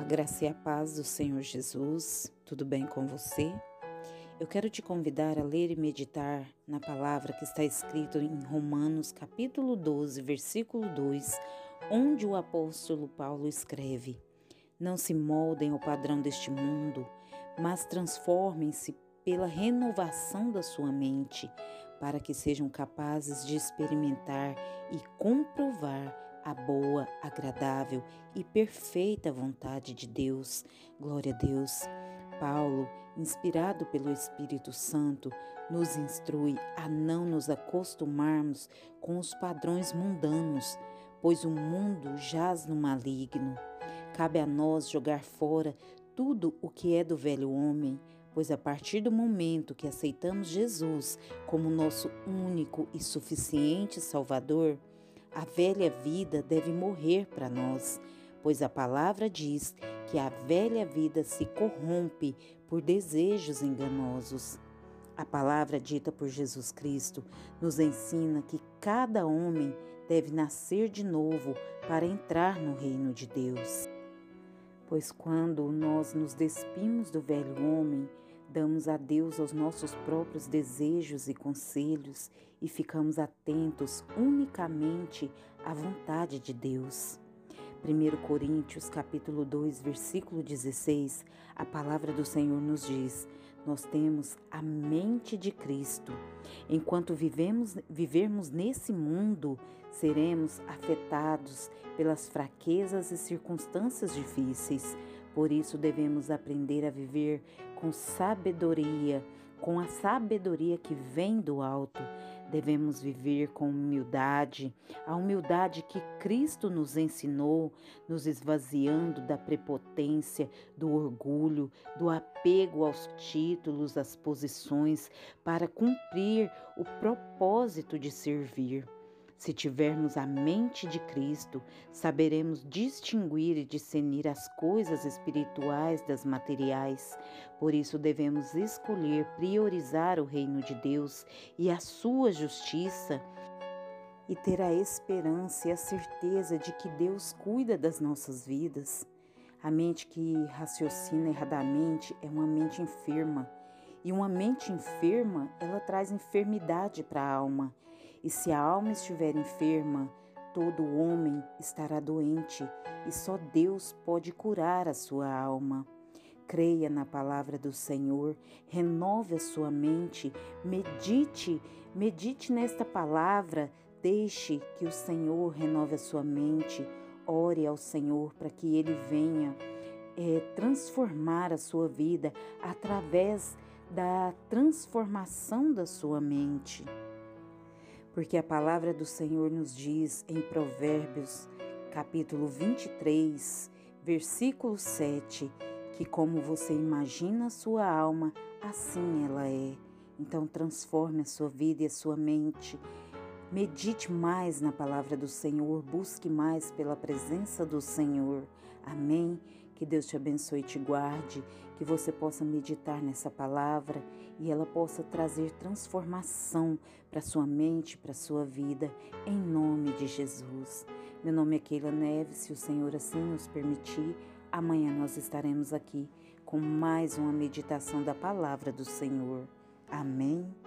A graça e a paz do Senhor Jesus, tudo bem com você? Eu quero te convidar a ler e meditar na palavra que está escrito em Romanos capítulo 12, versículo 2, onde o apóstolo Paulo escreve: Não se moldem ao padrão deste mundo, mas transformem-se pela renovação da sua mente, para que sejam capazes de experimentar e comprovar a boa, agradável e perfeita vontade de Deus. Glória a Deus. Paulo, inspirado pelo Espírito Santo, nos instrui a não nos acostumarmos com os padrões mundanos, pois o mundo jaz no maligno. Cabe a nós jogar fora tudo o que é do velho homem, pois a partir do momento que aceitamos Jesus como nosso único e suficiente Salvador, a velha vida deve morrer para nós, pois a palavra diz que a velha vida se corrompe por desejos enganosos. A palavra dita por Jesus Cristo nos ensina que cada homem deve nascer de novo para entrar no reino de Deus. Pois quando nós nos despimos do velho homem, Damos a Deus aos nossos próprios desejos e conselhos e ficamos atentos unicamente à vontade de Deus. 1 Coríntios capítulo 2, versículo 16, a palavra do Senhor nos diz: Nós temos a mente de Cristo. Enquanto vivemos, vivermos nesse mundo, seremos afetados pelas fraquezas e circunstâncias difíceis. Por isso devemos aprender a viver com sabedoria, com a sabedoria que vem do alto. Devemos viver com humildade, a humildade que Cristo nos ensinou, nos esvaziando da prepotência, do orgulho, do apego aos títulos, às posições, para cumprir o propósito de servir. Se tivermos a mente de Cristo, saberemos distinguir e discernir as coisas espirituais das materiais. Por isso devemos escolher priorizar o reino de Deus e a sua justiça e ter a esperança e a certeza de que Deus cuida das nossas vidas. A mente que raciocina erradamente é uma mente enferma. E uma mente enferma, ela traz enfermidade para a alma. E se a alma estiver enferma, todo homem estará doente, e só Deus pode curar a sua alma. Creia na palavra do Senhor, renove a sua mente, medite, medite nesta palavra, deixe que o Senhor renove a sua mente, ore ao Senhor para que ele venha é, transformar a sua vida através da transformação da sua mente porque a palavra do Senhor nos diz em Provérbios, capítulo 23, versículo 7, que como você imagina a sua alma, assim ela é. Então transforme a sua vida e a sua mente. Medite mais na palavra do Senhor, busque mais pela presença do Senhor. Amém. Que Deus te abençoe e te guarde, que você possa meditar nessa palavra e ela possa trazer transformação para sua mente, para sua vida, em nome de Jesus. Meu nome é Keila Neves, se o Senhor assim nos permitir, amanhã nós estaremos aqui com mais uma meditação da palavra do Senhor. Amém.